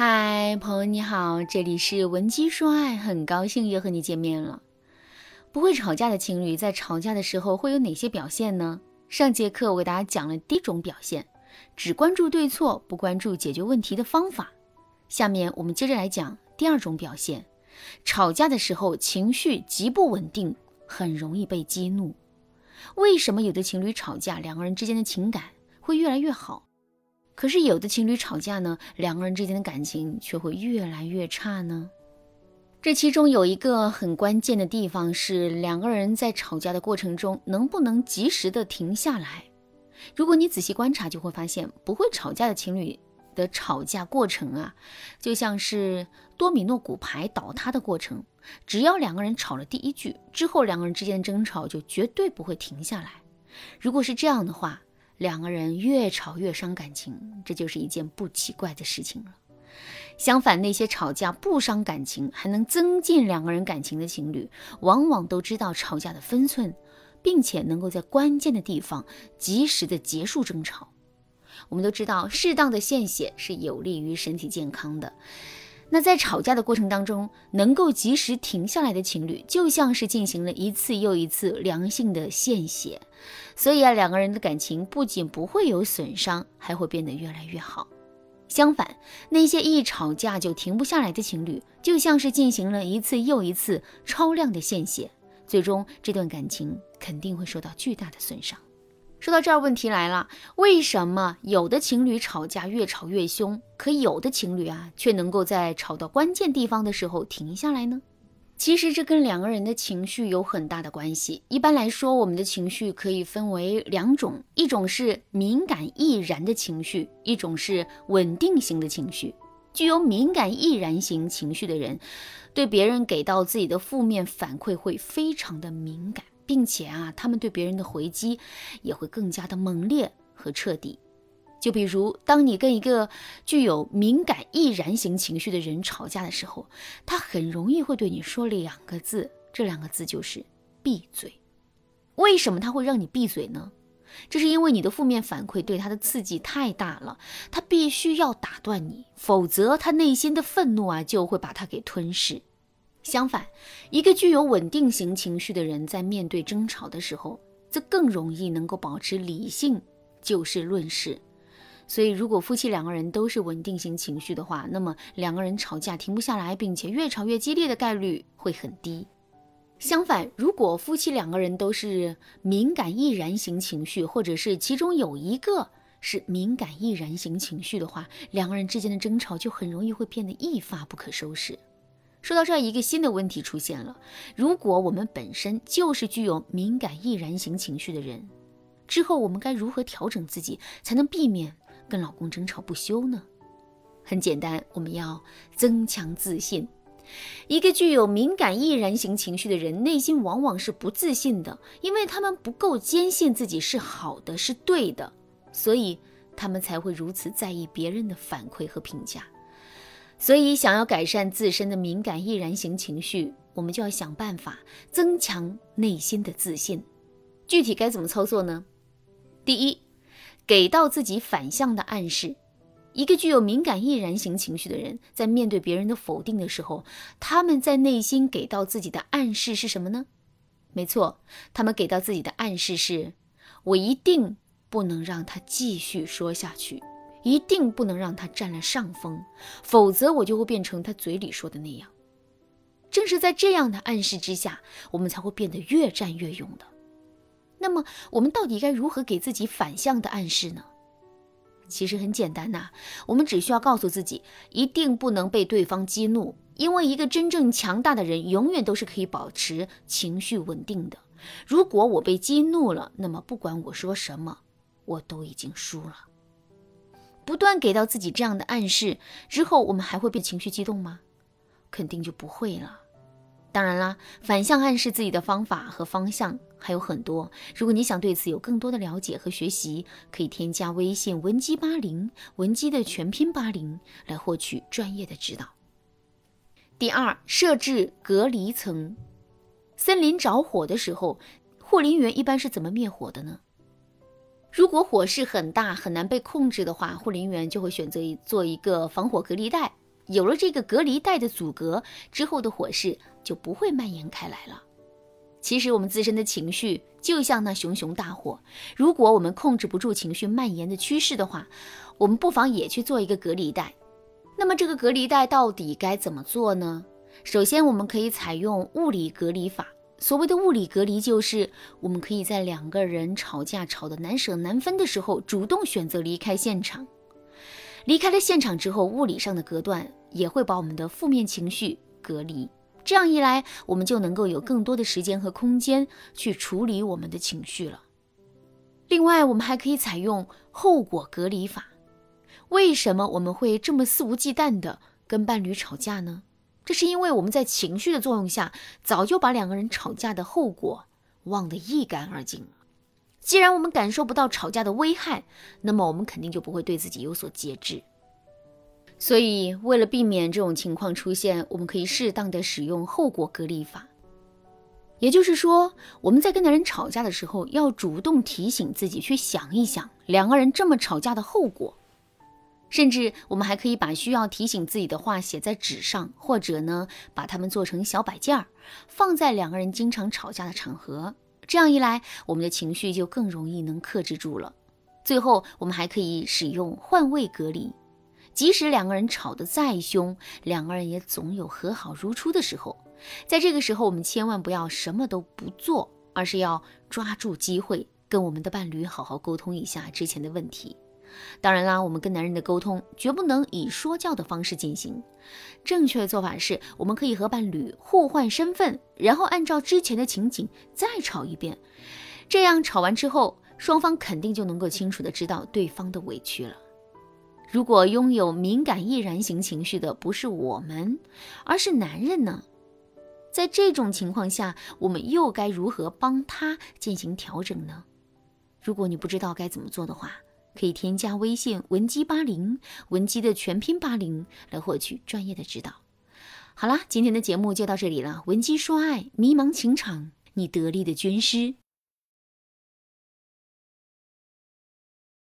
嗨，朋友你好，这里是文姬说爱，很高兴又和你见面了。不会吵架的情侣在吵架的时候会有哪些表现呢？上节课我给大家讲了第一种表现，只关注对错，不关注解决问题的方法。下面我们接着来讲第二种表现，吵架的时候情绪极不稳定，很容易被激怒。为什么有的情侣吵架，两个人之间的情感会越来越好？可是有的情侣吵架呢，两个人之间的感情却会越来越差呢？这其中有一个很关键的地方是，两个人在吵架的过程中能不能及时的停下来？如果你仔细观察，就会发现，不会吵架的情侣的吵架过程啊，就像是多米诺骨牌倒塌的过程。只要两个人吵了第一句之后，两个人之间的争吵就绝对不会停下来。如果是这样的话，两个人越吵越伤感情，这就是一件不奇怪的事情了。相反，那些吵架不伤感情，还能增进两个人感情的情侣，往往都知道吵架的分寸，并且能够在关键的地方及时的结束争吵。我们都知道，适当的献血是有利于身体健康的。那在吵架的过程当中，能够及时停下来的情侣，就像是进行了一次又一次良性的献血，所以啊，两个人的感情不仅不会有损伤，还会变得越来越好。相反，那些一吵架就停不下来的情侣，就像是进行了一次又一次超量的献血，最终这段感情肯定会受到巨大的损伤。说到这儿，问题来了：为什么有的情侣吵架越吵越凶，可有的情侣啊却能够在吵到关键地方的时候停下来呢？其实这跟两个人的情绪有很大的关系。一般来说，我们的情绪可以分为两种：一种是敏感易燃的情绪，一种是稳定型的情绪。具有敏感易燃型情绪的人，对别人给到自己的负面反馈会非常的敏感，并且啊，他们对别人的回击也会更加的猛烈和彻底。就比如，当你跟一个具有敏感易燃型情绪的人吵架的时候，他很容易会对你说两个字，这两个字就是“闭嘴”。为什么他会让你闭嘴呢？这是因为你的负面反馈对他的刺激太大了，他必须要打断你，否则他内心的愤怒啊就会把他给吞噬。相反，一个具有稳定型情绪的人在面对争吵的时候，则更容易能够保持理性，就事论事。所以，如果夫妻两个人都是稳定型情绪的话，那么两个人吵架停不下来，并且越吵越激烈的概率会很低。相反，如果夫妻两个人都是敏感易燃型情绪，或者是其中有一个是敏感易燃型情绪的话，两个人之间的争吵就很容易会变得一发不可收拾。说到这儿，一个新的问题出现了：如果我们本身就是具有敏感易燃型情绪的人，之后我们该如何调整自己，才能避免？跟老公争吵不休呢？很简单，我们要增强自信。一个具有敏感易燃型情绪的人，内心往往是不自信的，因为他们不够坚信自己是好的、是对的，所以他们才会如此在意别人的反馈和评价。所以，想要改善自身的敏感易燃型情绪，我们就要想办法增强内心的自信。具体该怎么操作呢？第一。给到自己反向的暗示。一个具有敏感易燃型情绪的人，在面对别人的否定的时候，他们在内心给到自己的暗示是什么呢？没错，他们给到自己的暗示是：我一定不能让他继续说下去，一定不能让他占了上风，否则我就会变成他嘴里说的那样。正是在这样的暗示之下，我们才会变得越战越勇的。那么我们到底该如何给自己反向的暗示呢？其实很简单呐，我们只需要告诉自己，一定不能被对方激怒，因为一个真正强大的人永远都是可以保持情绪稳定的。如果我被激怒了，那么不管我说什么，我都已经输了。不断给到自己这样的暗示之后，我们还会变情绪激动吗？肯定就不会了。当然啦，反向暗示自己的方法和方向还有很多。如果你想对此有更多的了解和学习，可以添加微信文姬八零，文姬的全拼八零，来获取专业的指导。第二，设置隔离层。森林着火的时候，护林员一般是怎么灭火的呢？如果火势很大、很难被控制的话，护林员就会选择做一个防火隔离带。有了这个隔离带的阻隔之后的火势就不会蔓延开来了。其实我们自身的情绪就像那熊熊大火，如果我们控制不住情绪蔓延的趋势的话，我们不妨也去做一个隔离带。那么这个隔离带到底该怎么做呢？首先，我们可以采用物理隔离法。所谓的物理隔离，就是我们可以在两个人吵架吵得难舍难分的时候，主动选择离开现场。离开了现场之后，物理上的隔断也会把我们的负面情绪隔离。这样一来，我们就能够有更多的时间和空间去处理我们的情绪了。另外，我们还可以采用后果隔离法。为什么我们会这么肆无忌惮地跟伴侣吵架呢？这是因为我们在情绪的作用下，早就把两个人吵架的后果忘得一干二净了。既然我们感受不到吵架的危害，那么我们肯定就不会对自己有所节制。所以，为了避免这种情况出现，我们可以适当的使用后果隔离法。也就是说，我们在跟男人吵架的时候，要主动提醒自己去想一想两个人这么吵架的后果。甚至，我们还可以把需要提醒自己的话写在纸上，或者呢，把它们做成小摆件儿，放在两个人经常吵架的场合。这样一来，我们的情绪就更容易能克制住了。最后，我们还可以使用换位隔离。即使两个人吵得再凶，两个人也总有和好如初的时候。在这个时候，我们千万不要什么都不做，而是要抓住机会，跟我们的伴侣好好沟通一下之前的问题。当然啦，我们跟男人的沟通绝不能以说教的方式进行。正确的做法是，我们可以和伴侣互换身份，然后按照之前的情景再吵一遍。这样吵完之后，双方肯定就能够清楚的知道对方的委屈了。如果拥有敏感易燃型情绪的不是我们，而是男人呢？在这种情况下，我们又该如何帮他进行调整呢？如果你不知道该怎么做的话，可以添加微信文姬八零，文姬的全拼八零，来获取专业的指导。好啦，今天的节目就到这里了。文姬说爱，迷茫情场，你得力的军师。